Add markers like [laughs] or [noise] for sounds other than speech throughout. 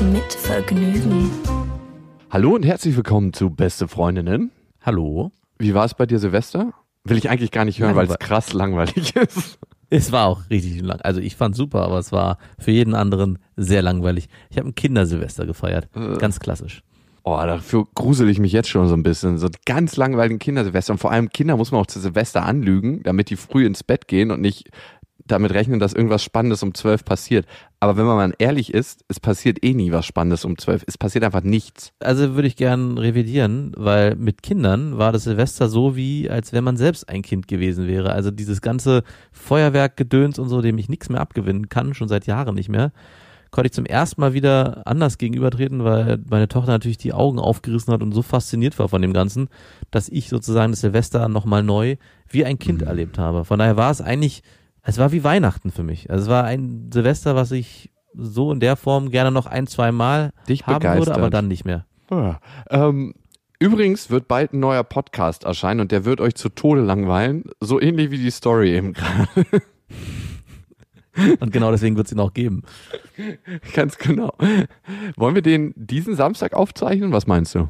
Mit Vergnügen. Hallo und herzlich willkommen zu Beste Freundinnen. Hallo. Wie war es bei dir, Silvester? Will ich eigentlich gar nicht hören, weil es krass langweilig [laughs] ist. Es war auch richtig lang. Also ich fand super, aber es war für jeden anderen sehr langweilig. Ich habe ein Kindersilvester gefeiert. Ganz klassisch. Oh, dafür grusel ich mich jetzt schon so ein bisschen. So ganz langweiligen Kindersilvester. Und vor allem Kinder muss man auch zu Silvester anlügen, damit die früh ins Bett gehen und nicht damit rechnen, dass irgendwas Spannendes um zwölf passiert. Aber wenn man mal ehrlich ist, es passiert eh nie was Spannendes um zwölf. Es passiert einfach nichts. Also würde ich gern revidieren, weil mit Kindern war das Silvester so wie, als wenn man selbst ein Kind gewesen wäre. Also dieses ganze Feuerwerkgedöns und so, dem ich nichts mehr abgewinnen kann, schon seit Jahren nicht mehr, konnte ich zum ersten Mal wieder anders gegenübertreten, weil meine Tochter natürlich die Augen aufgerissen hat und so fasziniert war von dem Ganzen, dass ich sozusagen das Silvester nochmal neu wie ein Kind erlebt habe. Von daher war es eigentlich, es war wie Weihnachten für mich. Also es war ein Silvester, was ich so in der Form gerne noch ein, zwei Mal Dich haben würde, begeistert. aber dann nicht mehr. Ja. Ähm, übrigens wird bald ein neuer Podcast erscheinen und der wird euch zu Tode langweilen. So ähnlich wie die Story eben gerade. [laughs] Und genau deswegen wird es ihn auch geben. Ganz genau. Wollen wir den diesen Samstag aufzeichnen? Was meinst du?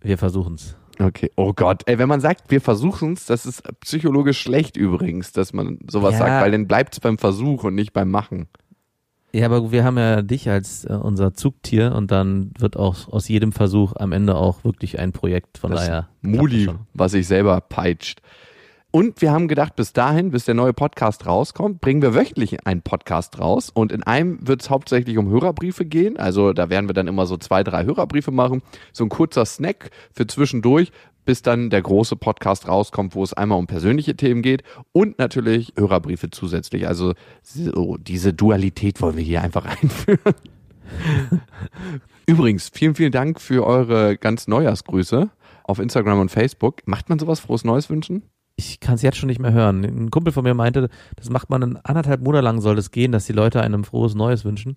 Wir versuchen's. Okay. Oh Gott. Ey, wenn man sagt, wir versuchen's, das ist psychologisch schlecht übrigens, dass man sowas Ja. sagt, weil dann bleibt's beim Versuch und nicht beim Machen. Ja, aber wir haben ja dich als äh, unser Zugtier und dann wird auch aus jedem Versuch am Ende auch wirklich ein Projekt. Von Das daher. Muli, was sich selber peitscht. Und wir haben gedacht, bis dahin, bis der neue Podcast rauskommt, bringen wir wöchentlich einen Podcast raus. Und in einem wird es hauptsächlich um Hörerbriefe gehen. Also da werden wir dann immer so zwei, drei Hörerbriefe machen. So ein kurzer Snack für zwischendurch, bis dann der große Podcast rauskommt, wo es einmal um persönliche Themen geht und natürlich Hörerbriefe zusätzlich. Also so diese Dualität wollen wir hier einfach [laughs] einführen. Übrigens, vielen, vielen Dank für eure ganz Neujahrsgrüße auf Instagram und Facebook. Macht man sowas frohes Neues wünschen? Ich kann es jetzt schon nicht mehr hören. Ein Kumpel von mir meinte, das macht man in anderthalb Monate lang soll es gehen, dass die Leute einem frohes Neues wünschen.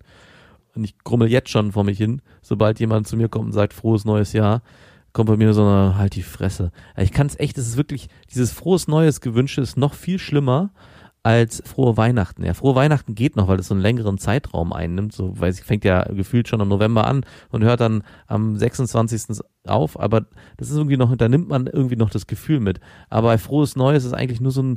Und ich grummel jetzt schon vor mich hin, sobald jemand zu mir kommt und sagt frohes neues Jahr, kommt bei mir so eine halt die Fresse. Ich kann es echt, das ist wirklich, dieses frohes neues Gewünsche ist noch viel schlimmer als frohe Weihnachten. Ja, frohe Weihnachten geht noch, weil es so einen längeren Zeitraum einnimmt. So, weiß ich, fängt ja gefühlt schon im November an und hört dann am 26. auf. Aber das ist irgendwie noch, da nimmt man irgendwie noch das Gefühl mit. Aber bei frohes Neues ist eigentlich nur so eine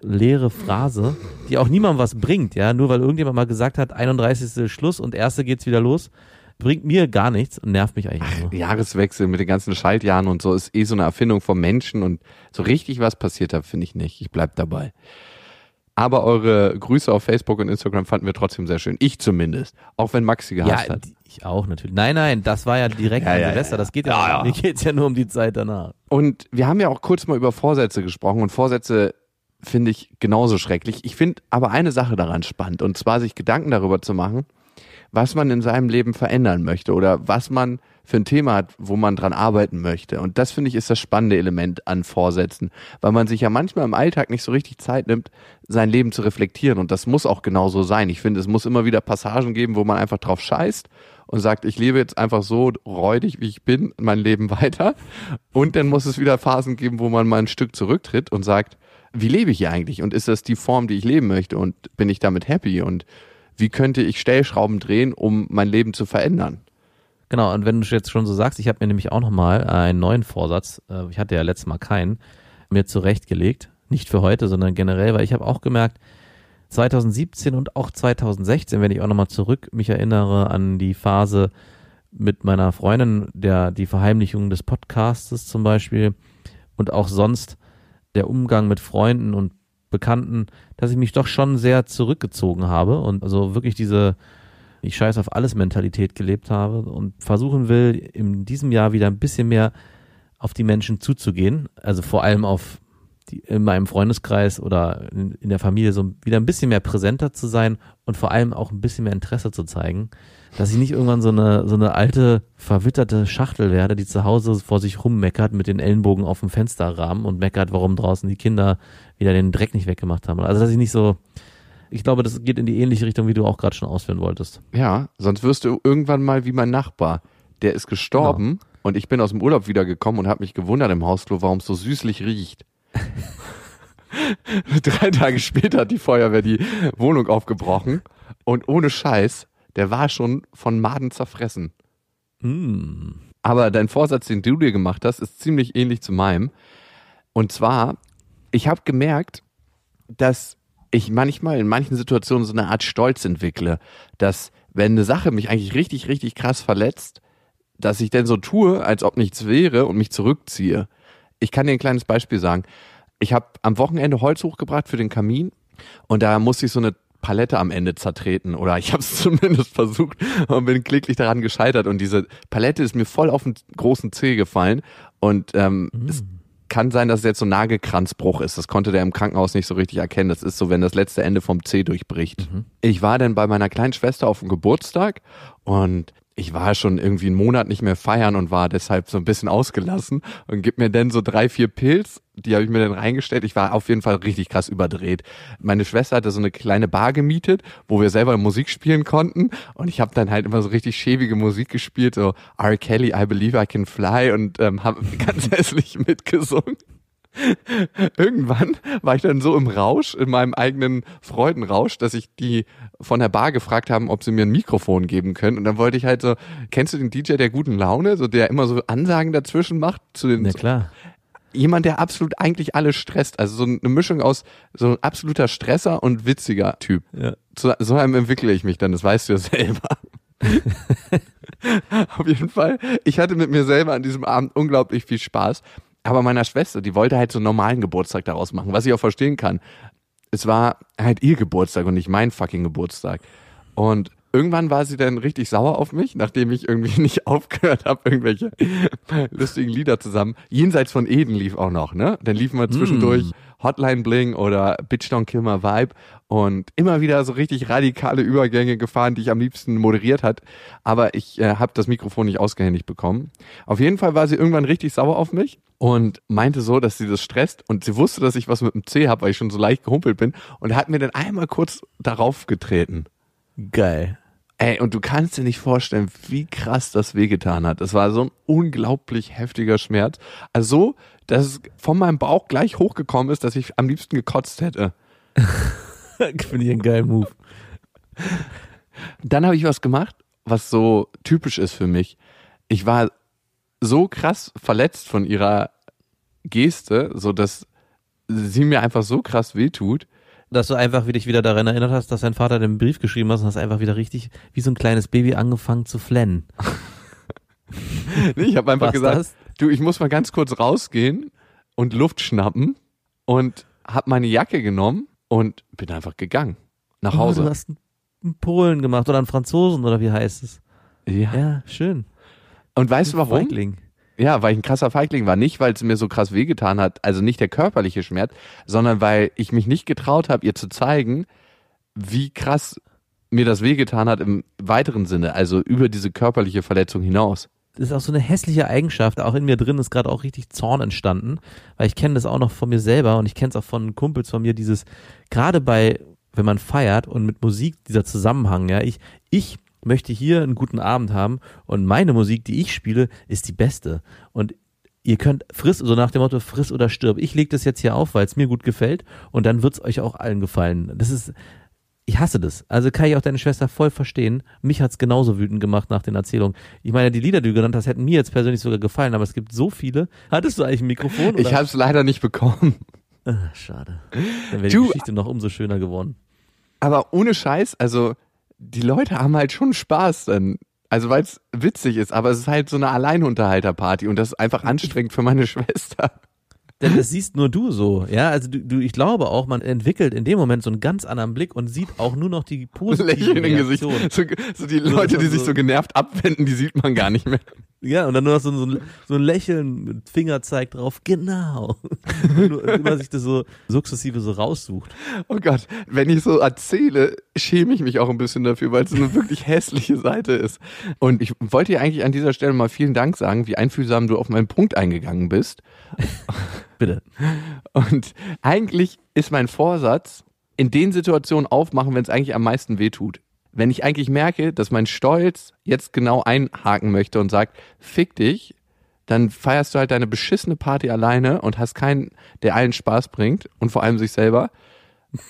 leere Phrase, die auch niemandem was bringt. Ja, nur weil irgendjemand mal gesagt hat, 31. Schluss und erste geht's wieder los, bringt mir gar nichts und nervt mich eigentlich nur. Jahreswechsel mit den ganzen Schaltjahren und so ist eh so eine Erfindung vom Menschen und so richtig was passiert da, finde ich nicht. Ich bleib dabei. Aber eure Grüße auf Facebook und Instagram fanden wir trotzdem sehr schön. Ich zumindest. Auch wenn Max sie gehasst Ja, hat. ich auch natürlich. Nein, nein, das war ja direkt Ja, ja, Silvester. Das geht ja, Ja, ja. mir geht's ja nur um die Zeit danach. Und wir haben ja auch kurz mal über Vorsätze gesprochen und Vorsätze finde ich genauso schrecklich. Ich finde aber eine Sache daran spannend und zwar sich Gedanken darüber zu machen, was man in seinem Leben verändern möchte oder was man für ein Thema hat, wo man dran arbeiten möchte. Und das finde ich ist das spannende Element an Vorsätzen, weil man sich ja manchmal im Alltag nicht so richtig Zeit nimmt, sein Leben zu reflektieren. Und das muss auch genauso sein. Ich finde, es muss immer wieder Passagen geben, wo man einfach drauf scheißt und sagt, ich lebe jetzt einfach so räudig, wie ich bin, mein Leben [laughs] weiter. Und dann muss es wieder Phasen geben, wo man mal ein Stück zurücktritt und sagt, wie lebe ich hier eigentlich? Und ist das die Form, die ich leben möchte? Und bin ich damit happy? Und wie könnte ich Stellschrauben drehen, um mein Leben zu verändern? Genau, und wenn du jetzt schon so sagst, ich habe mir nämlich auch nochmal einen neuen Vorsatz, äh, ich hatte ja letztes Mal keinen, mir zurechtgelegt. Nicht für heute, sondern generell, weil ich habe auch gemerkt, 2017 und auch 2016, wenn ich auch nochmal zurück mich erinnere an die Phase mit meiner Freundin, der die Verheimlichung des Podcastes zum Beispiel und auch sonst der Umgang mit Freunden und Bekannten, dass ich mich doch schon sehr zurückgezogen habe und also wirklich diese ich scheiß auf alles Mentalität gelebt habe und versuchen will, in diesem Jahr wieder ein bisschen mehr auf die Menschen zuzugehen. Also vor allem auf die, in meinem Freundeskreis oder in, in der Familie so wieder ein bisschen mehr präsenter zu sein und vor allem auch ein bisschen mehr Interesse zu zeigen, dass ich nicht irgendwann so eine, so eine alte, verwitterte Schachtel werde, die zu Hause vor sich rummeckert mit den Ellenbogen auf dem Fensterrahmen und meckert, warum draußen die Kinder wieder den Dreck nicht weggemacht haben. Also dass ich nicht so, ich glaube, das geht in die ähnliche Richtung, wie du auch gerade schon ausführen wolltest. Ja, sonst wirst du irgendwann mal wie mein Nachbar. Der ist gestorben genau. und ich bin aus dem Urlaub wiedergekommen und habe mich gewundert im Hausflur, warum es so süßlich riecht. [laughs] Drei Tage später hat die Feuerwehr die Wohnung aufgebrochen und ohne Scheiß, der war schon von Maden zerfressen. Mm. Aber dein Vorsatz, den du dir gemacht hast, ist ziemlich ähnlich zu meinem. Und zwar, ich habe gemerkt, dass ich manchmal in manchen Situationen so eine Art Stolz entwickle, dass wenn eine Sache mich eigentlich richtig, richtig krass verletzt, dass ich denn so tue, als ob nichts wäre und mich zurückziehe. Ich kann dir ein kleines Beispiel sagen. Ich habe am Wochenende Holz hochgebracht für den Kamin und da musste ich so eine Palette am Ende zertreten oder ich [laughs] habe es zumindest versucht und bin kläglich daran gescheitert und diese Palette ist mir voll auf den großen Zeh gefallen und ähm, mhm. es kann sein, dass es jetzt so ein Nagelkranzbruch ist. Das konnte der im Krankenhaus nicht so richtig erkennen. Das ist so, wenn das letzte Ende vom Zeh durchbricht. Mhm. Ich war dann bei meiner kleinen Schwester auf dem Geburtstag und ich war schon irgendwie einen Monat nicht mehr feiern und war deshalb so ein bisschen ausgelassen und gib mir dann so drei, vier Pilz, die habe ich mir dann reingestellt. Ich war auf jeden Fall richtig krass überdreht. Meine Schwester hatte so eine kleine Bar gemietet, wo wir selber Musik spielen konnten und ich habe dann halt immer so richtig schäbige Musik gespielt, so R. Kelly, I Believe I Can Fly und ähm, habe [laughs] ganz hässlich mitgesungen. [laughs] Irgendwann war ich dann so im Rausch, in meinem eigenen Freudenrausch, dass ich die von der Bar gefragt haben, ob sie mir ein Mikrofon geben können. Und dann wollte ich halt so, kennst du den DJ der guten Laune, so der immer so Ansagen dazwischen macht zu den. Ja klar. Jemand, der absolut eigentlich alles stresst. Also so eine Mischung aus so ein absoluter Stresser und witziger Typ. Ja. So, so einem entwickle ich mich dann, das weißt du ja selber. [laughs] [laughs] Auf jeden Fall, ich hatte mit mir selber an diesem Abend unglaublich viel Spaß. Aber meiner Schwester, die wollte halt so einen normalen Geburtstag daraus machen, was ich auch verstehen kann. Es war halt ihr Geburtstag und nicht mein fucking Geburtstag. Und irgendwann war sie dann richtig sauer auf mich, nachdem ich irgendwie [laughs] nicht aufgehört habe, irgendwelche [laughs] lustigen Lieder zusammen. Jenseits von Eden lief auch noch, ne? Dann liefen wir zwischendurch mm. Hotline Bling oder Bitch Don't Kill My Vibe und immer wieder so richtig radikale Übergänge gefahren, die ich am liebsten moderiert hat. Aber ich äh, habe das Mikrofon nicht ausgehändigt bekommen. Auf jeden Fall war sie irgendwann richtig sauer auf mich und meinte so, dass sie das stresst und sie wusste, dass ich was mit dem C habe, weil ich schon so leicht gehumpelt bin und hat mir dann einmal kurz darauf getreten. Geil. Ey, und du kannst dir nicht vorstellen, wie krass das wehgetan hat. Das war so ein unglaublich heftiger Schmerz. Also so, dass es von meinem Bauch gleich hochgekommen ist, dass ich am liebsten gekotzt hätte. [laughs] Finde ich einen geilen Move. Dann habe ich was gemacht, was so typisch ist für mich. Ich war so krass verletzt von ihrer Geste, so dass sie mir einfach so krass wehtut. Dass du einfach wie dich wieder daran erinnert hast, dass dein Vater den Brief geschrieben hat und hast einfach wieder richtig wie so ein kleines Baby angefangen zu flennen. [laughs] nee, ich habe einfach Was gesagt, das? Du, ich muss mal ganz kurz rausgehen und Luft schnappen und habe meine Jacke genommen und bin einfach gegangen nach Hause. Oh, du hast einen Polen gemacht oder einen Franzosen oder wie heißt es? Ja. Ja, schön. Und weißt du warum? Feigling. Ja, weil ich ein krasser Feigling war. Nicht, weil es mir so krass wehgetan hat, also nicht der körperliche Schmerz, sondern weil ich mich nicht getraut habe, ihr zu zeigen, wie krass mir das wehgetan hat im weiteren Sinne, also über diese körperliche Verletzung hinaus. Das ist auch so eine hässliche Eigenschaft. Auch in mir drin ist gerade auch richtig Zorn entstanden, weil ich kenne das auch noch von mir selber und ich kenne es auch von Kumpels von mir, dieses, gerade bei, wenn man feiert und mit Musik, dieser Zusammenhang, ja, ich, ich möchte hier einen guten Abend haben und meine Musik, die ich spiele, ist die beste. Und ihr könnt friss, so nach dem Motto friss oder stirb. Ich lege das jetzt hier auf, weil es mir gut gefällt und dann wird es euch auch allen gefallen. Das ist, ich hasse das. Also kann ich auch deine Schwester voll verstehen. Mich hat's genauso wütend gemacht nach den Erzählungen. Ich meine, die Lieder, die du genannt hast, hätten mir jetzt persönlich sogar gefallen, aber es gibt so viele. Hattest du eigentlich ein Mikrofon? Oder? Ich habe es leider nicht bekommen. Ach, schade. Dann wäre die Geschichte noch umso schöner geworden. Aber ohne Scheiß, also die Leute haben halt schon Spaß dann. Also weil es witzig ist, aber es ist halt so eine Alleinunterhalterparty und das ist einfach anstrengend für meine [laughs] Schwester. Denn das siehst nur du so, ja. Also du, du, ich glaube auch, man entwickelt in dem Moment so einen ganz anderen Blick und sieht auch nur noch die positiven [laughs] Lächeln im Gesicht. So, so die Leute, die sich so genervt abwenden, die sieht man gar nicht mehr. [laughs] Ja, und dann nur noch so, ein- so ein Lächeln mit Fingerzeig drauf, genau. [laughs] nur, immer sich das so sukzessive so raussucht. Oh Gott, wenn ich so erzähle, schäme ich mich auch ein bisschen dafür, weil es so eine wirklich hässliche Seite ist. Und ich wollte dir eigentlich an dieser Stelle mal vielen Dank sagen, wie einfühlsam du auf meinen Punkt eingegangen bist. Bitte. Und eigentlich ist mein Vorsatz, in den Situationen aufmachen, wenn es eigentlich am meisten wehtut. Wenn ich eigentlich merke, dass mein Stolz jetzt genau einhaken möchte und sagt, fick dich, dann feierst du halt deine beschissene Party alleine und hast keinen, der allen Spaß bringt und vor allem sich selber. [laughs]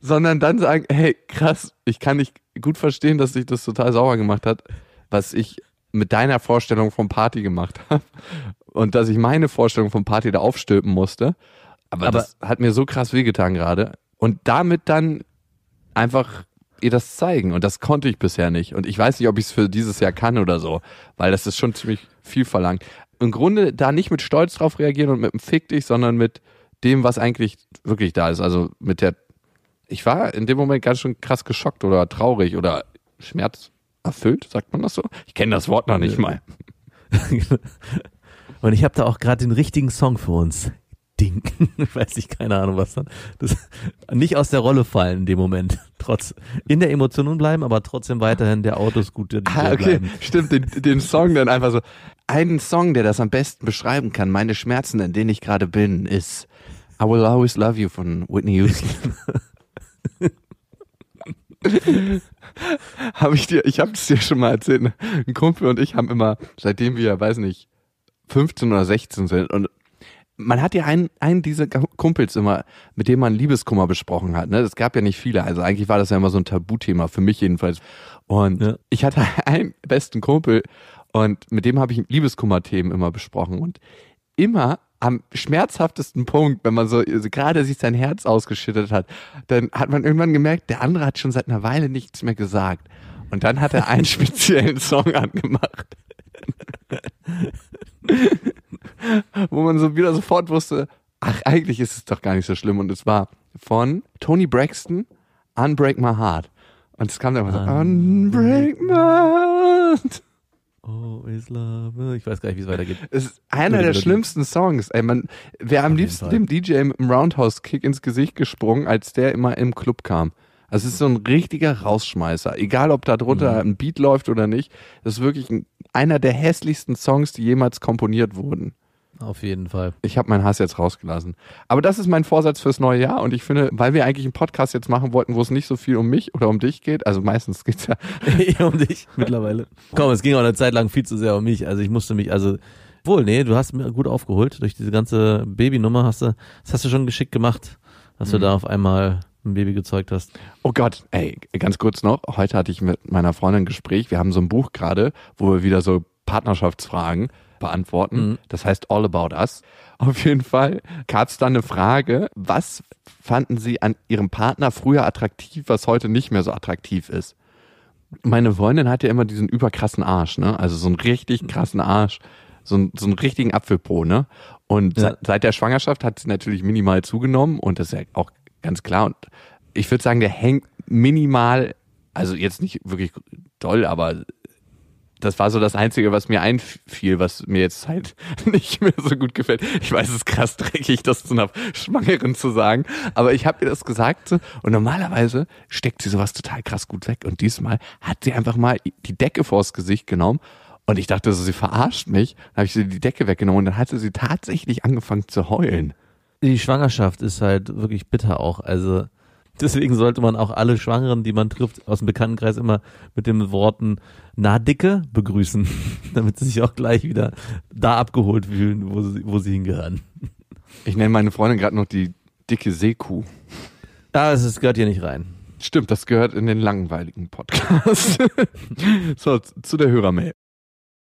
Sondern dann sagen, hey, krass, ich kann nicht gut verstehen, dass sich das total sauer gemacht hat, was ich mit deiner Vorstellung von Party gemacht habe und dass ich meine Vorstellung von Party da aufstülpen musste. Aber, Aber- das hat mir so krass wehgetan gerade. Und damit dann einfach ihr das zeigen. Und das konnte ich bisher nicht. Und ich weiß nicht, ob ich es für dieses Jahr kann oder so, weil das ist schon ziemlich viel verlangt. Im Grunde da nicht mit Stolz drauf reagieren und mit dem Fick dich, sondern mit dem, was eigentlich wirklich da ist. Also mit der, ich war in dem Moment ganz schön krass geschockt oder traurig oder schmerzerfüllt, sagt man das so? Ich kenne das Wort noch nicht mal. [laughs] Und ich habe da auch gerade den richtigen Song für uns. Ding. [laughs] Weiß ich, keine Ahnung, was dann. Das, nicht aus der Rolle fallen in dem Moment. [laughs] Trotz, in der Emotion bleiben, aber trotzdem weiterhin der Autos gut der Ah, okay, bleiben. stimmt, den, den Song dann einfach so. Einen Song, der das am besten beschreiben kann, meine Schmerzen, in denen ich gerade bin, ist I Will Always Love You von Whitney Houston. [laughs] habe ich dir, ich habe es dir schon mal erzählt, ne? ein Kumpel und ich haben immer, seitdem wir, weiß nicht, 15 oder 16 sind und man hat ja einen, einen dieser Kumpels immer, mit dem man Liebeskummer besprochen hat. Ne? Es gab ja nicht viele. Also eigentlich war das ja immer so ein Tabuthema, für mich jedenfalls. Und Ja. ich hatte [laughs] einen besten Kumpel und mit dem habe ich Liebeskummer-Themen immer besprochen. Und immer am schmerzhaftesten Punkt, wenn man so also gerade sich sein Herz ausgeschüttet hat, dann hat man irgendwann gemerkt, der andere hat schon seit einer Weile nichts mehr gesagt. Und dann hat er einen [laughs] speziellen Song angemacht. [laughs] wo man so wieder sofort wusste, ach, eigentlich ist es doch gar nicht so schlimm. Und es war von Tony Braxton, Unbreak My Heart. Und es kam dann immer so, Unbreak My Heart. Oh, is love. Ich weiß gar nicht, wie es weitergeht. Es ist einer der schlimmsten Songs. Ey, man wäre am liebsten Fall. dem DJ mit dem Roundhouse-Kick ins Gesicht gesprungen, als der immer im Club kam. Also es ist so ein richtiger Rausschmeißer. Egal, ob da drunter Mhm. ein Beat läuft oder nicht. Das ist wirklich ein, einer der hässlichsten Songs, die jemals komponiert wurden. Auf jeden Fall. Ich habe meinen Hass jetzt rausgelassen. Aber das ist mein Vorsatz fürs neue Jahr und ich finde, weil wir eigentlich einen Podcast jetzt machen wollten, wo es nicht so viel um mich oder um dich geht, also meistens geht's ja. [laughs] [laughs] Eher um dich mittlerweile. Komm, es ging auch eine Zeit lang viel zu sehr um mich. Also ich musste mich, also wohl, nee, du hast mir gut aufgeholt durch diese ganze Babynummer. Hast du, das hast du schon geschickt gemacht, dass Mhm. du da auf einmal ein Baby gezeugt hast. Oh Gott, ey, ganz kurz noch. Heute hatte ich mit meiner Freundin ein Gespräch. Wir haben so ein Buch gerade, wo wir wieder so Partnerschaftsfragen beantworten. Mhm. Das heißt All About Us. [laughs] Auf jeden Fall gab es da eine Frage, was fanden Sie an Ihrem Partner früher attraktiv, was heute nicht mehr so attraktiv ist? Meine Freundin hat ja immer diesen überkrassen Arsch, ne? Also so einen richtig krassen Arsch, so, einen- so einen richtigen Apfelpo, ne? Und Ja. se- seit der Schwangerschaft hat sie natürlich minimal zugenommen und das ist ja auch ganz klar. Und ich würde sagen, der hängt minimal, also jetzt nicht wirklich doll, aber das war so das Einzige, was mir einfiel, was mir jetzt halt [laughs] nicht mehr so gut gefällt. Ich weiß, es ist krass dreckig, das zu einer Schwangeren zu sagen, aber ich habe ihr das gesagt und normalerweise steckt sie sowas total krass gut weg und diesmal hat sie einfach mal die Decke vors Gesicht genommen und ich dachte so, sie verarscht mich. Dann habe ich sie die Decke weggenommen und dann hatte sie tatsächlich angefangen zu heulen. Die Schwangerschaft ist halt wirklich bitter auch. Also deswegen sollte man auch alle Schwangeren, die man trifft, aus dem Bekanntenkreis immer mit den Worten na dicke begrüßen, [laughs] damit sie sich auch gleich wieder da abgeholt fühlen, wo sie, wo sie hingehören. Ich nenne meine Freundin gerade noch die dicke Seekuh. Ah, es gehört hier nicht rein. Stimmt, das gehört in den langweiligen Podcast. [laughs] so, zu der Hörermail.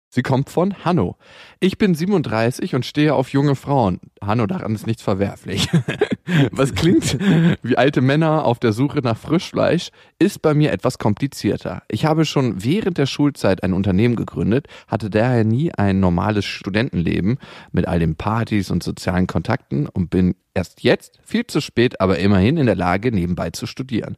Sie kommt von Hanno. Ich bin 37 und stehe auf junge Frauen. Hanno, daran ist nichts verwerflich. [laughs] Was klingt wie alte Männer auf der Suche nach Frischfleisch, ist bei mir etwas komplizierter. Ich habe schon während der Schulzeit ein Unternehmen gegründet, hatte daher nie ein normales Studentenleben mit all den Partys und sozialen Kontakten und bin erst jetzt, viel zu spät, aber immerhin in der Lage, nebenbei zu studieren.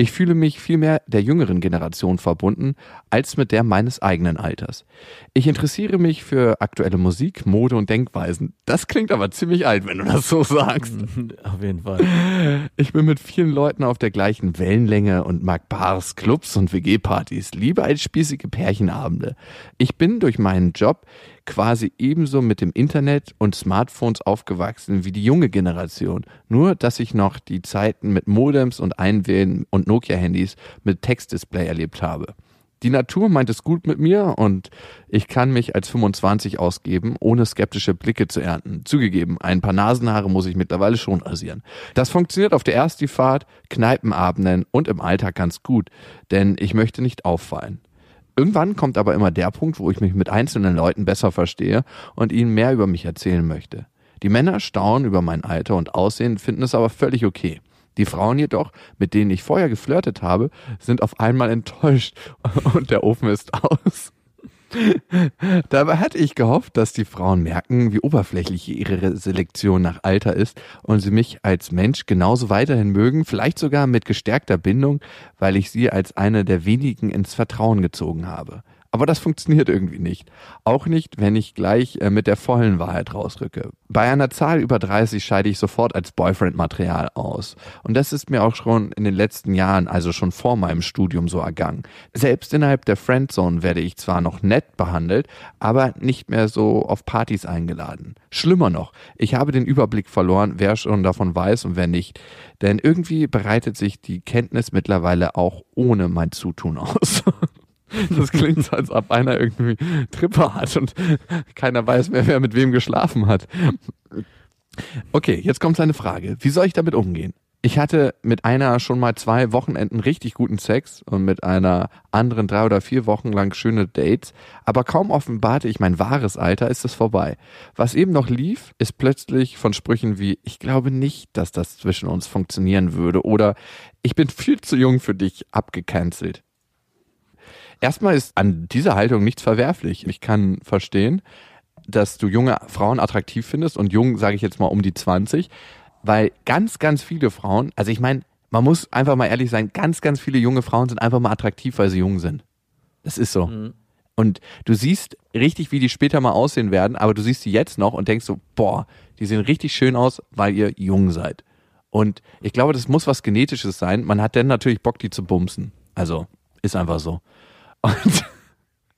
Ich fühle mich vielmehr der jüngeren Generation verbunden als mit der meines eigenen Alters. Ich interessiere mich für aktuelle Musik, Mode und Denkweisen. Das klingt aber ziemlich alt, wenn du das so sagst. [laughs] Auf jeden Fall. Ich bin mit vielen Leuten auf der gleichen Wellenlänge und mag Bars, Clubs und WG-Partys, lieber als spießige Pärchenabende. Ich bin durch meinen Job quasi ebenso mit dem Internet und Smartphones aufgewachsen wie die junge Generation. Nur, dass ich noch die Zeiten mit Modems und Einwählen und Nokia-Handys mit Textdisplay erlebt habe. Die Natur meint es gut mit mir und ich kann mich als 25 ausgeben, ohne skeptische Blicke zu ernten. Zugegeben, ein paar Nasenhaare muss ich mittlerweile schon rasieren. Das funktioniert auf der Ersti-Fahrt, Kneipenabenden und im Alltag ganz gut, denn ich möchte nicht auffallen. Irgendwann kommt aber immer der Punkt, wo ich mich mit einzelnen Leuten besser verstehe und ihnen mehr über mich erzählen möchte. Die Männer staunen über mein Alter und Aussehen, finden es aber völlig okay. Die Frauen jedoch, mit denen ich vorher geflirtet habe, sind auf einmal enttäuscht [laughs] und der Ofen ist aus. [laughs] Dabei hatte ich gehofft, dass die Frauen merken, wie oberflächlich ihre Selektion nach Alter ist und sie mich als Mensch genauso weiterhin mögen, vielleicht sogar mit gestärkter Bindung, weil ich sie als eine der wenigen ins Vertrauen gezogen habe. Aber das funktioniert irgendwie nicht. Auch nicht, wenn ich gleich äh, mit der vollen Wahrheit rausrücke. Bei einer Zahl über 30 scheide ich sofort als Boyfriend-Material aus. Und das ist mir auch schon in den letzten Jahren, also schon vor meinem Studium so ergangen. Selbst innerhalb der Friendzone werde ich zwar noch nett behandelt, aber nicht mehr so auf Partys eingeladen. Schlimmer noch, ich habe den Überblick verloren, wer schon davon weiß und wer nicht. Denn irgendwie bereitet sich die Kenntnis mittlerweile auch ohne mein Zutun aus. [laughs] Das klingt so, als ob einer irgendwie Tripper hat und keiner weiß mehr, wer mit wem geschlafen hat. Okay, jetzt kommt seine Frage. Wie soll ich damit umgehen? Ich hatte mit einer schon mal zwei Wochenenden richtig guten Sex und mit einer anderen drei oder vier Wochen lang schöne Dates, aber kaum offenbarte ich mein wahres Alter, ist es vorbei. Was eben noch lief, ist plötzlich von Sprüchen wie, ich glaube nicht, dass das zwischen uns funktionieren würde oder ich bin viel zu jung für dich abgecancelt. Erstmal ist an dieser Haltung nichts verwerflich. Ich kann verstehen, dass du junge Frauen attraktiv findest und jung sage ich jetzt mal um die 20, weil ganz, ganz viele Frauen, also ich meine, man muss einfach mal ehrlich sein, ganz, ganz viele junge Frauen sind einfach mal attraktiv, weil sie jung sind. Das ist so. Mhm. Und du siehst richtig, wie die später mal aussehen werden, aber du siehst sie jetzt noch und denkst so, boah, die sehen richtig schön aus, weil ihr jung seid. Und ich glaube, das muss was Genetisches sein. Man hat dann natürlich Bock, die zu bumsen. Also, ist einfach so. Und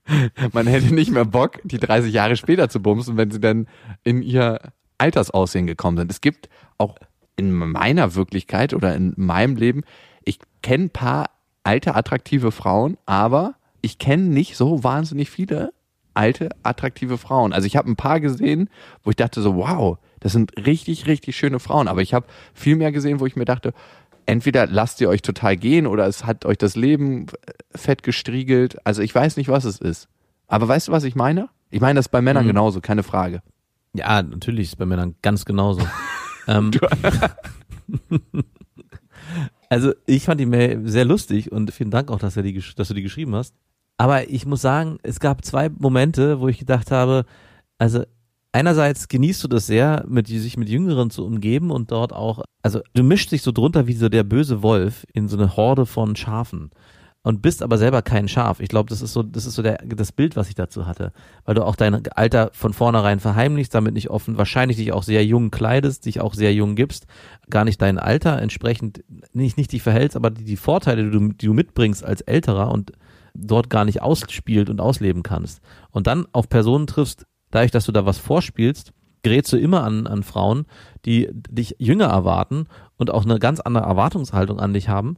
[laughs] man hätte nicht mehr Bock, die 30 Jahre später zu bumsen, wenn sie dann in ihr Altersaussehen gekommen sind. Es gibt auch in meiner Wirklichkeit oder in meinem Leben, ich kenne ein paar alte, attraktive Frauen, aber ich kenne nicht so wahnsinnig viele alte, attraktive Frauen. Also ich habe ein paar gesehen, wo ich dachte so, wow, das sind richtig, richtig schöne Frauen. Aber ich habe viel mehr gesehen, wo ich mir dachte, entweder lasst ihr euch total gehen oder es hat euch das Leben fett gestriegelt. Also ich weiß nicht, was es ist. Aber weißt du, was ich meine? Ich meine das bei Männern mhm. genauso, keine Frage. Ja, natürlich ist bei Männern ganz genauso. [laughs] ähm, [laughs] also ich fand die Mail sehr lustig und vielen Dank auch, dass, er die, dass du die geschrieben hast. Aber ich muss sagen, es gab zwei Momente, wo ich gedacht habe, also einerseits genießt du das sehr, mit, sich mit Jüngeren zu umgeben und dort auch, also du mischst dich so drunter wie so der böse Wolf in so eine Horde von Schafen und bist aber selber kein Schaf. Ich glaube, das ist so, das ist so der, das Bild, was ich dazu hatte, weil du auch dein Alter von vornherein verheimlichst, damit nicht offen, wahrscheinlich dich auch sehr jung kleidest, dich auch sehr jung gibst, gar nicht dein Alter entsprechend nicht nicht dich verhältst, aber die, die Vorteile, die du, die du mitbringst als Älterer und dort gar nicht ausspielt und ausleben kannst und dann auf Personen triffst, dadurch, dass du da was vorspielst, gerätst du immer an, an Frauen, die dich jünger erwarten und auch eine ganz andere Erwartungshaltung an dich haben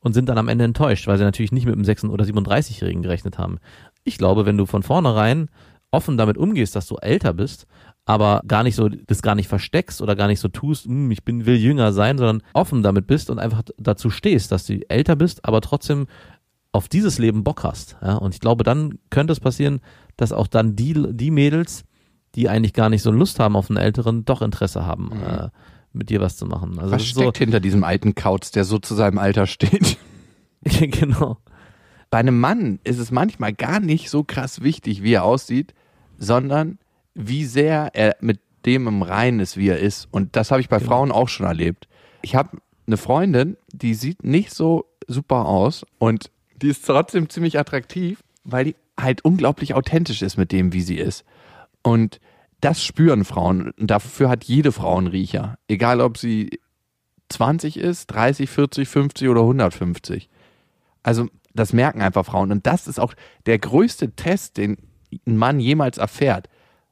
und sind dann am Ende enttäuscht, weil sie natürlich nicht mit einem 6- oder 37-Jährigen gerechnet haben. Ich glaube, wenn du von vornherein offen damit umgehst, dass du älter bist, aber gar nicht so, das gar nicht versteckst oder gar nicht so tust, hm, ich bin, will jünger sein, sondern offen damit bist und einfach dazu stehst, dass du älter bist, aber trotzdem auf dieses Leben Bock hast. Ja? Und ich glaube, dann könnte es passieren, dass auch dann die, die Mädels, die eigentlich gar nicht so Lust haben auf einen Älteren, doch Interesse haben, mhm. äh, mit dir was zu machen. Also was steckt so, hinter diesem alten Kauz, der so zu seinem Alter steht? [laughs] [laughs] genau. Bei einem Mann ist es manchmal gar nicht so krass wichtig, wie er aussieht, sondern wie sehr er mit dem im Reinen ist, wie er ist. Und das habe ich bei genau. Frauen auch schon erlebt. Ich habe eine Freundin, die sieht nicht so super aus und die ist trotzdem ziemlich attraktiv, weil die halt unglaublich authentisch ist mit dem, wie sie ist. Und das spüren Frauen. Und dafür hat jede Frau einen Riecher. Egal, ob sie 20 ist, 30, 40, 50 oder 150. Also, das merken einfach Frauen. Und das ist auch der größte Test, den ein Mann jemals erfährt.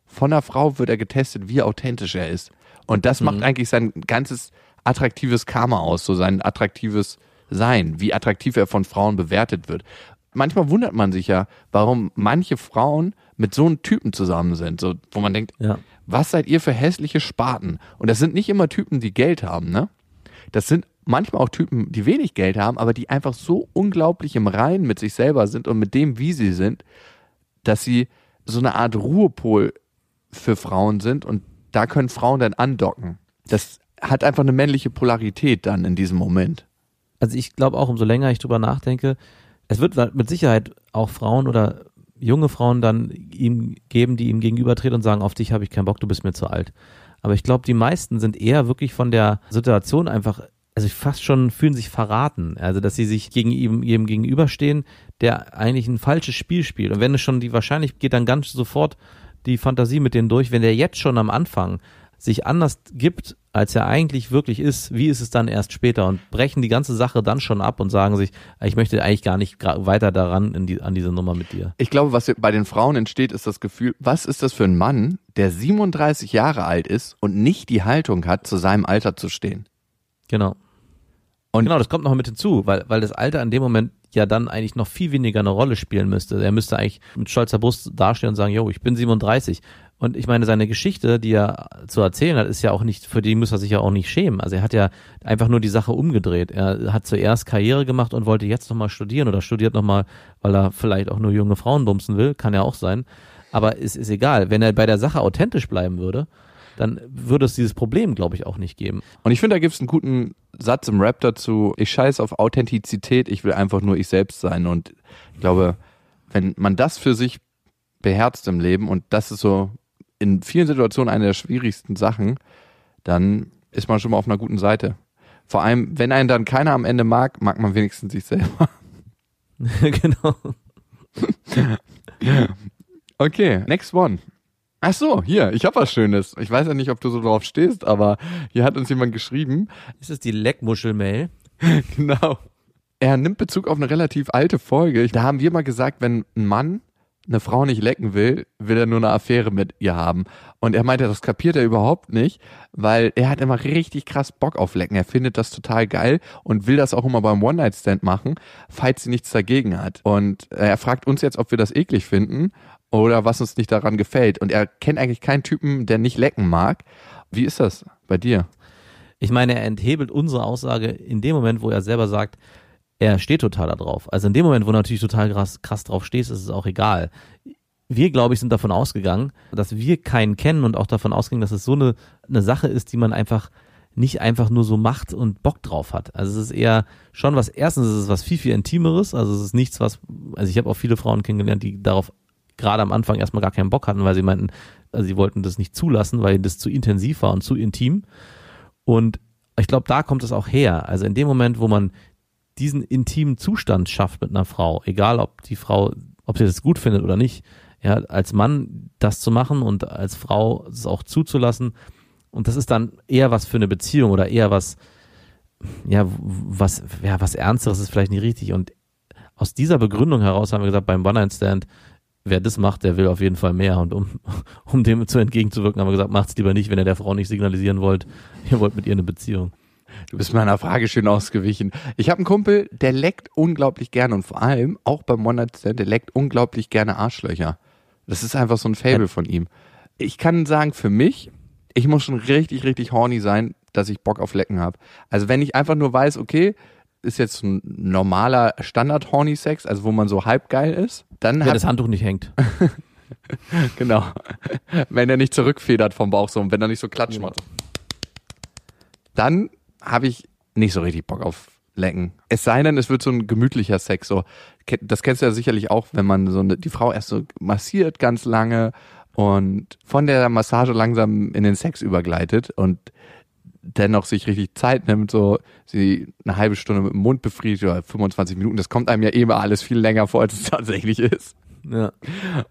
Von einer Frau wird er getestet, wie authentisch er ist. Und das mhm. macht eigentlich sein ganzes attraktives Karma aus, so sein attraktives Sein, wie attraktiv er von Frauen bewertet wird. Manchmal wundert man sich ja, warum manche Frauen mit so einem Typen zusammen sind, so, wo man denkt, ja. was seid ihr für hässliche Spaten? Und das sind nicht immer Typen, die Geld haben, ne? Das sind manchmal auch Typen, die wenig Geld haben, aber die einfach so unglaublich im Reinen mit sich selber sind und mit dem, wie sie sind, dass sie so eine Art Ruhepol für Frauen sind und da können Frauen dann andocken. Das hat einfach eine männliche Polarität dann in diesem Moment. Also ich glaube auch, umso länger ich drüber nachdenke, es wird mit Sicherheit auch Frauen oder junge Frauen dann ihm geben, die ihm gegenübertreten und sagen, auf dich habe ich keinen Bock, du bist mir zu alt. Aber ich glaube, die meisten sind eher wirklich von der Situation einfach, also fast schon fühlen sich verraten. Also, dass sie sich gegen ihm, ihm gegenüberstehen, der eigentlich ein falsches Spiel spielt. Und wenn es schon die wahrscheinlich geht dann ganz sofort die Fantasie mit denen durch, wenn der jetzt schon am Anfang sich anders gibt, als er eigentlich wirklich ist, wie ist es dann erst später und brechen die ganze Sache dann schon ab und sagen sich, ich möchte eigentlich gar nicht weiter daran die, an diese Nummer mit dir. Ich glaube, was bei den Frauen entsteht, ist das Gefühl, was ist das für ein Mann, der 37 Jahre alt ist und nicht die Haltung hat, zu seinem Alter zu stehen. Genau. Und genau, das kommt noch mit hinzu, weil, weil das Alter in dem Moment ja dann eigentlich noch viel weniger eine Rolle spielen müsste. Er müsste eigentlich mit stolzer Brust dastehen und sagen, yo, ich bin 37. Und ich meine, seine Geschichte, die er zu erzählen hat, ist ja auch nicht, für die muss er sich ja auch nicht schämen. Also er hat ja einfach nur die Sache umgedreht. Er hat zuerst Karriere gemacht und wollte jetzt nochmal studieren oder studiert nochmal, weil er vielleicht auch nur junge Frauen bumsen will, kann ja auch sein. Aber es ist egal. Wenn er bei der Sache authentisch bleiben würde, dann würde es dieses Problem, glaube ich, auch nicht geben. Und ich finde, da gibt es einen guten Satz im Rap dazu. Ich scheiße auf Authentizität, ich will einfach nur ich selbst sein. Und ich glaube, wenn man das für sich beherzt im Leben und das ist so in vielen Situationen eine der schwierigsten Sachen, dann ist man schon mal auf einer guten Seite. Vor allem, wenn einen dann keiner am Ende mag, mag man wenigstens sich selber. [laughs] genau. [laughs] okay, next one. Ach so, hier, ich habe was Schönes. Ich weiß ja nicht, ob du so drauf stehst, aber hier hat uns jemand geschrieben. Ist es die Leckmuschel-Mail? [laughs] genau. Er nimmt Bezug auf eine relativ alte Folge. Da haben wir mal gesagt, wenn ein Mann eine Frau nicht lecken will, will er nur eine Affäre mit ihr haben. Und er meinte, das kapiert er überhaupt nicht, weil er hat immer richtig krass Bock auf Lecken. Er findet das total geil und will das auch immer beim One-Night-Stand machen, falls sie nichts dagegen hat. Und er fragt uns jetzt, ob wir das eklig finden oder was uns nicht daran gefällt. Und er kennt eigentlich keinen Typen, der nicht lecken mag. Wie ist das bei dir? Ich meine, er enthebelt unsere Aussage in dem Moment, wo er selber sagt, er steht total da drauf. Also in dem Moment, wo du natürlich total krass, krass drauf stehst, ist es auch egal. Wir, glaube ich, sind davon ausgegangen, dass wir keinen kennen und auch davon ausgegangen, dass es so eine, eine Sache ist, die man einfach nicht einfach nur so macht und Bock drauf hat. Also es ist eher schon was, erstens ist es was viel, viel Intimeres, also es ist nichts, was, also ich habe auch viele Frauen kennengelernt, die darauf gerade am Anfang erstmal gar keinen Bock hatten, weil sie meinten, also sie wollten das nicht zulassen, weil das zu intensiv war und zu intim. Und ich glaube, da kommt es auch her. Also in dem Moment, wo man diesen intimen Zustand schafft mit einer Frau, egal ob die Frau, ob sie das gut findet oder nicht, ja, als Mann das zu machen und als Frau es auch zuzulassen. Und das ist dann eher was für eine Beziehung oder eher was, ja, was, ja, was Ernsteres ist vielleicht nicht richtig. Und aus dieser Begründung heraus haben wir gesagt, beim One-Night-Stand, wer das macht, der will auf jeden Fall mehr. Und um, [laughs] um dem zu entgegenzuwirken, haben wir gesagt, macht's lieber nicht, wenn ihr der Frau nicht signalisieren wollt, ihr wollt mit ihr eine Beziehung. Du bist meiner Frage schön ausgewichen. Ich habe einen Kumpel, der leckt unglaublich gerne und vor allem auch beim Stand, der leckt unglaublich gerne Arschlöcher. Das ist einfach so ein Fable von ihm. Ich kann sagen, für mich, ich muss schon richtig, richtig horny sein, dass ich Bock auf Lecken habe. Also wenn ich einfach nur weiß, okay, ist jetzt ein normaler Standard-Horny-Sex, also wo man so halb geil ist, dann Wenn das Handtuch nicht hängt. [laughs] genau. Wenn er nicht zurückfedert vom Bauch so und wenn er nicht so klatsch macht. Dann habe ich nicht so richtig Bock auf Lecken. Es sei denn, es wird so ein gemütlicher Sex. So, das kennst du ja sicherlich auch, wenn man so eine, die Frau erst so massiert ganz lange und von der Massage langsam in den Sex übergleitet und dennoch sich richtig Zeit nimmt, so sie eine halbe Stunde mit dem Mund befriedigt oder 25 Minuten, das kommt einem ja immer alles viel länger vor, als es [laughs] tatsächlich ist. Ja.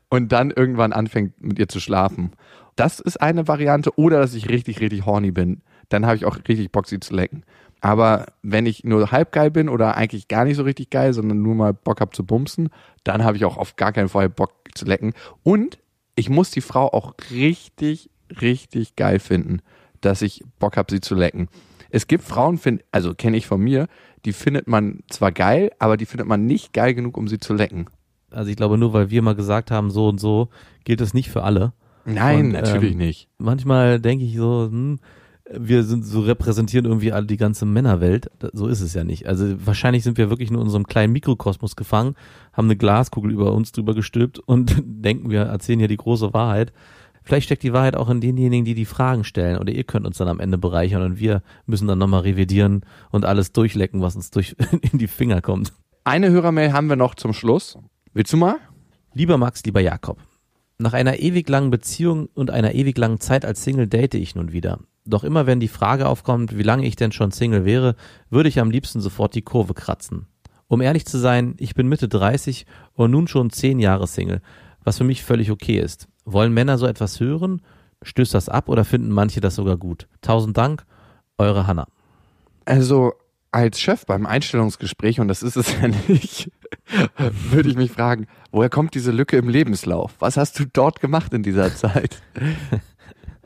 Und dann irgendwann anfängt mit ihr zu schlafen. Das ist eine Variante. Oder dass ich richtig, richtig horny bin. Dann habe ich auch richtig Bock, sie zu lecken. Aber wenn ich nur halb geil bin oder eigentlich gar nicht so richtig geil, sondern nur mal Bock habe zu bumsen, dann habe ich auch auf gar keinen Fall Bock zu lecken. Und ich muss die Frau auch richtig, richtig geil finden, dass ich Bock habe, sie zu lecken. Es gibt Frauen, find, also kenne ich von mir, die findet man zwar geil, aber die findet man nicht geil genug, um sie zu lecken. Also ich glaube, nur weil wir mal gesagt haben, so und so, gilt es nicht für alle. Nein, Und, natürlich ähm, nicht. Manchmal denke ich so, hm, wir sind so repräsentieren irgendwie alle die ganze Männerwelt. So ist es ja nicht. Also wahrscheinlich sind wir wirklich nur in unserem kleinen Mikrokosmos gefangen, haben eine Glaskugel über uns drüber gestülpt und [laughs] denken, wir erzählen hier die große Wahrheit. Vielleicht steckt die Wahrheit auch in denjenigen, die die Fragen stellen. Oder ihr könnt uns dann am Ende bereichern und wir müssen dann nochmal revidieren und alles durchlecken, was uns durch [laughs] in die Finger kommt. Eine Hörermail haben wir noch zum Schluss. Willst du mal? Lieber Max, lieber Jakob. Nach einer ewig langen Beziehung und einer ewig langen Zeit als Single date ich nun wieder. Doch immer wenn die Frage aufkommt, wie lange ich denn schon Single wäre, würde ich am liebsten sofort die Kurve kratzen. Um ehrlich zu sein, ich bin Mitte 30 und nun schon 10 Jahre Single, was für mich völlig okay ist. Wollen Männer so etwas hören? Stößt das ab oder finden manche das sogar gut? Tausend Dank, eure Hanna. Also als Chef beim Einstellungsgespräch, und das ist es [laughs] ja nicht, würde ich mich fragen, woher kommt diese Lücke im Lebenslauf? Was hast du dort gemacht in dieser Zeit? [laughs]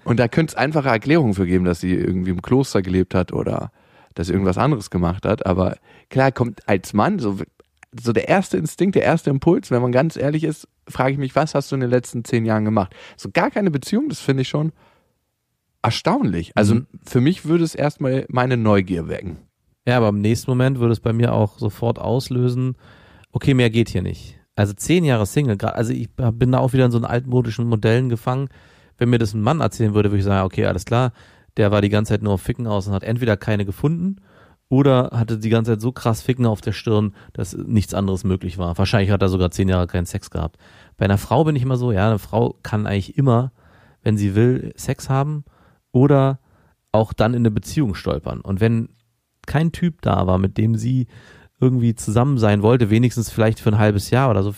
Und da könnte es einfache Erklärungen für geben, dass sie irgendwie im Kloster gelebt hat oder dass sie irgendwas anderes gemacht hat. Aber klar, kommt als Mann so, so der erste Instinkt, der erste Impuls, wenn man ganz ehrlich ist, frage ich mich, was hast du in den letzten zehn Jahren gemacht? So gar keine Beziehung, das finde ich schon erstaunlich. Also Mhm. für mich würde es erstmal meine Neugier wecken. Ja, aber im nächsten Moment würde es bei mir auch sofort auslösen, okay, mehr geht hier nicht. Also zehn Jahre Single, also ich bin da auch wieder in so einen altmodischen Modellen gefangen. Wenn mir das ein Mann erzählen würde, würde ich sagen, okay, alles klar, der war die ganze Zeit nur auf Ficken aus und hat entweder keine gefunden oder hatte die ganze Zeit so krass Ficken auf der Stirn, dass nichts anderes möglich war. Wahrscheinlich hat er sogar zehn Jahre keinen Sex gehabt. Bei einer Frau bin ich immer so, ja, eine Frau kann eigentlich immer, wenn sie will, Sex haben oder auch dann in eine Beziehung stolpern. Und wenn kein Typ da war, mit dem sie irgendwie zusammen sein wollte, wenigstens vielleicht für ein halbes Jahr oder so,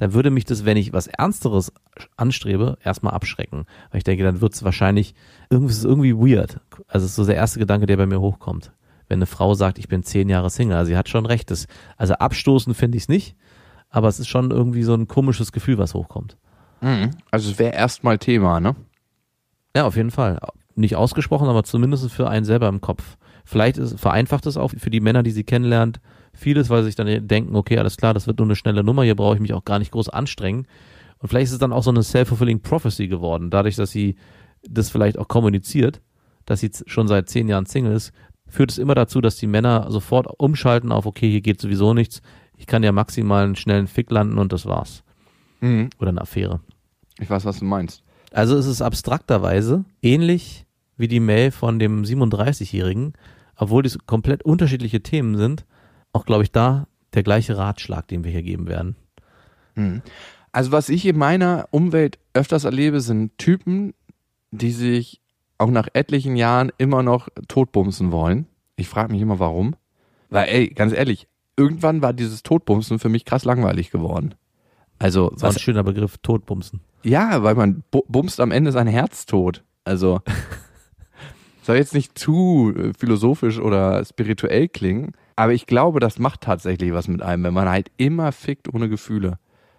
dann würde mich das, wenn ich was Ernsteres anstrebe, erstmal abschrecken. Weil ich denke, dann wird es wahrscheinlich, irgendwie, ist irgendwie weird. Also es ist so der erste Gedanke, der bei mir hochkommt. Wenn eine Frau sagt, ich bin zehn Jahre Single, also sie hat schon recht. Das, also abstoßen finde ich es nicht, aber es ist schon irgendwie so ein komisches Gefühl, was hochkommt. Also es wäre erstmal Thema, ne? Ja, auf jeden Fall. Nicht ausgesprochen, aber zumindest für einen selber im Kopf. Vielleicht ist, vereinfacht es auch für die Männer, die sie kennenlernt, vieles, weil sie sich dann denken, okay, alles klar, das wird nur eine schnelle Nummer, hier brauche ich mich auch gar nicht groß anstrengen. Und vielleicht ist es dann auch so eine self-fulfilling prophecy geworden, dadurch, dass sie das vielleicht auch kommuniziert, dass sie schon seit zehn Jahren Single ist, führt es immer dazu, dass die Männer sofort umschalten auf, okay, hier geht sowieso nichts, ich kann ja maximal einen schnellen Fick landen und das war's. Mhm. Oder eine Affäre. Ich weiß, was du meinst. Also es ist abstrakterweise ähnlich wie die Mail von dem 37-Jährigen, obwohl dies komplett unterschiedliche Themen sind, auch glaube ich da der gleiche Ratschlag, den wir hier geben werden. Also was ich in meiner Umwelt öfters erlebe, sind Typen, die sich auch nach etlichen Jahren immer noch totbumsen wollen. Ich frage mich immer, warum. Weil, ey, ganz ehrlich, irgendwann war dieses Totbumsen für mich krass langweilig geworden. Also, Das war ein schöner Begriff, Totbumsen. ja, weil man bu- bumst am Ende sein Herz tot. Also, [laughs] soll jetzt nicht zu äh, philosophisch oder spirituell klingen, aber ich glaube, das macht tatsächlich was mit einem, wenn man halt immer fickt ohne Gefühle.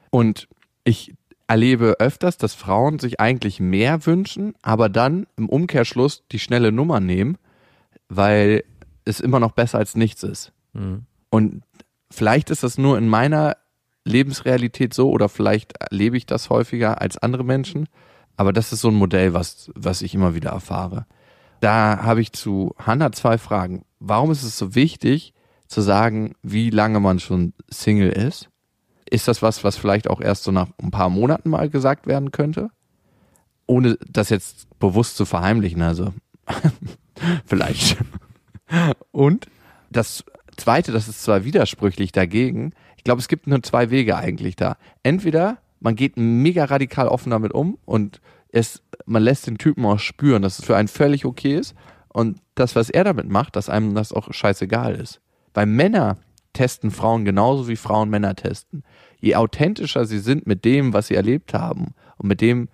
Und ich erlebe öfters, dass Frauen sich eigentlich mehr wünschen, aber dann im Umkehrschluss die schnelle Nummer nehmen, weil es immer noch besser als nichts ist. Mhm. Und vielleicht ist das nur in meiner Lebensrealität so oder vielleicht erlebe ich das häufiger als andere Menschen. Aber das ist so ein Modell, was, was ich immer wieder erfahre. Da habe ich zu Hannah zwei Fragen. Warum ist es so wichtig zu sagen, wie lange man schon Single ist? Ist das was, was vielleicht auch erst so nach ein paar Monaten mal gesagt werden könnte? Ohne das jetzt bewusst zu verheimlichen, also [laughs] vielleicht. Und das zweite, das ist zwar widersprüchlich dagegen, ich glaube, es gibt nur zwei Wege eigentlich da. Entweder man geht mega radikal offen damit um und es, man lässt den Typen auch spüren, dass es für einen völlig okay ist. und das, was er damit macht, dass einem das auch scheißegal ist. Weil Männer testen Frauen genauso wie Frauen Männer testen. Je authentischer sie sind mit dem, was sie erlebt haben und mit dem,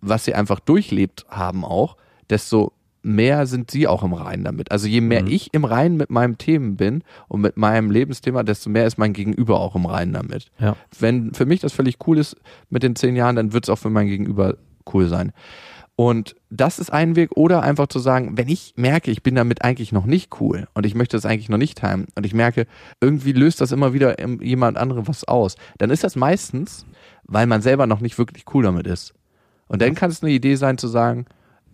was sie einfach durchlebt haben auch, desto mehr sind sie auch im Reinen damit. Also je mehr mhm. ich im Reinen mit meinem Themen bin und mit meinem Lebensthema, desto mehr ist mein Gegenüber auch im Reinen damit. Ja. Wenn für mich das völlig cool ist mit den zehn Jahren, dann wird es auch für mein Gegenüber cool sein. Und das ist ein Weg. Oder einfach zu sagen, wenn ich merke, ich bin damit eigentlich noch nicht cool und ich möchte das eigentlich noch nicht teilen und ich merke, irgendwie löst das immer wieder jemand anderem was aus, dann ist das meistens, weil man selber noch nicht wirklich cool damit ist. Und dann kann es eine Idee sein zu sagen,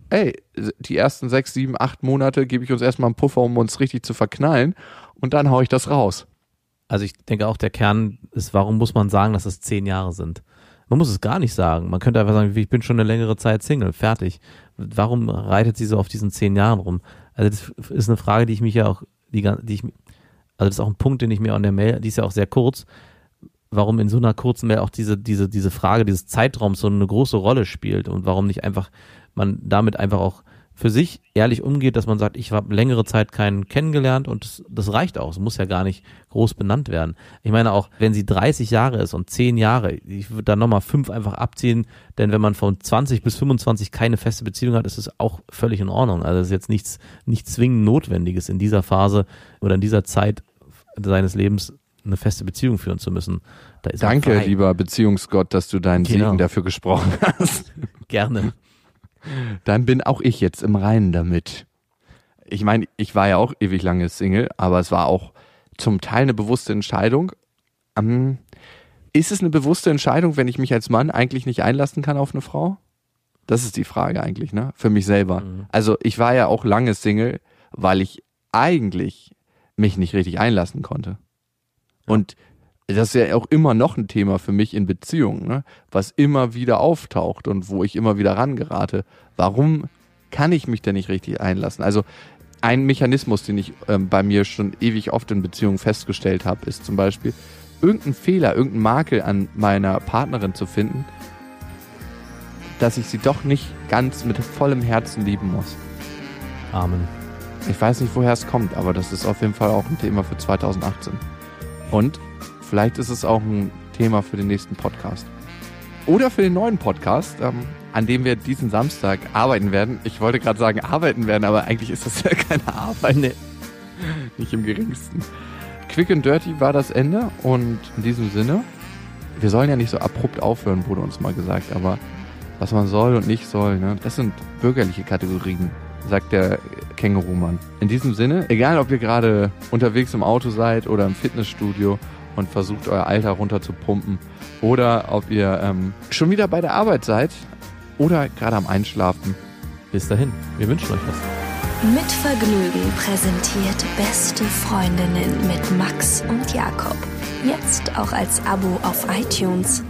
ey, die ersten sechs, sieben, acht Monate gebe ich uns erstmal einen Puffer, um uns richtig zu verknallen und dann haue ich das raus. Also ich denke auch, der Kern ist, warum muss man sagen, dass es zehn Jahre sind? Man muss es gar nicht sagen. Man könnte einfach sagen, ich bin schon eine längere Zeit Single, fertig. Warum reitet sie so auf diesen zehn Jahren rum? Also das ist eine Frage, die ich mich ja auch, die, die ich, also das ist auch ein Punkt, den ich mir an der Mail, die ist ja auch sehr kurz, warum in so einer kurzen Mail auch diese, diese, diese Frage dieses Zeitraums so eine große Rolle spielt und warum nicht einfach man damit einfach auch für sich ehrlich umgeht, dass man sagt, ich habe längere Zeit keinen kennengelernt und das, das reicht auch. Es muss ja gar nicht groß benannt werden. Ich meine auch, wenn sie 30 Jahre ist und 10 Jahre, ich würde da nochmal 5 einfach abziehen, denn wenn man von 20 bis 25 keine feste Beziehung hat, ist es auch völlig in Ordnung. Also es ist jetzt nichts, nicht zwingend Notwendiges in dieser Phase oder in dieser Zeit seines Lebens eine feste Beziehung führen zu müssen. Danke, lieber Beziehungsgott, dass du deinen genau. Segen dafür gesprochen hast. Gerne dann bin auch ich jetzt im Reinen damit. Ich meine, ich war ja auch ewig lange Single, aber es war auch zum Teil eine bewusste Entscheidung. Ähm, ist es eine bewusste Entscheidung, wenn ich mich als Mann eigentlich nicht einlassen kann auf eine Frau? Das ist die Frage eigentlich, ne? Für mich selber. Mhm. Also ich war ja auch lange Single, weil ich eigentlich mich nicht richtig einlassen konnte. Ja. Und das ist ja auch immer noch ein Thema für mich in Beziehungen, ne? was immer wieder auftaucht und wo ich immer wieder rangerate. Warum kann ich mich denn nicht richtig einlassen? Also ein Mechanismus, den ich ähm, bei mir schon ewig oft in Beziehungen festgestellt habe, ist zum Beispiel irgendein Fehler, irgendein Makel an meiner Partnerin zu finden, dass ich sie doch nicht ganz mit vollem Herzen lieben muss. Amen. Ich weiß nicht, woher es kommt, aber das ist auf jeden Fall auch ein Thema für 2018. Und Vielleicht ist es auch ein Thema für den nächsten Podcast. Oder für den neuen Podcast, ähm, an dem wir diesen Samstag arbeiten werden. Ich wollte gerade sagen arbeiten werden, aber eigentlich ist das ja [laughs] keine Arbeit. Nee. Nicht im geringsten. Quick and Dirty war das Ende und in diesem Sinne, wir sollen ja nicht so abrupt aufhören, wurde uns mal gesagt, aber was man soll und nicht soll, ne, das sind bürgerliche Kategorien, sagt der Känguru-Mann. In diesem Sinne, egal ob ihr gerade unterwegs im Auto seid oder im Fitnessstudio und versucht euer Alter runter zu pumpen. Oder ob ihr ähm, schon wieder bei der Arbeit seid oder gerade am Einschlafen. Bis dahin, wir wünschen euch was. Mit Vergnügen präsentiert Beste Freundinnen mit Max und Jakob. Jetzt auch als Abo auf iTunes.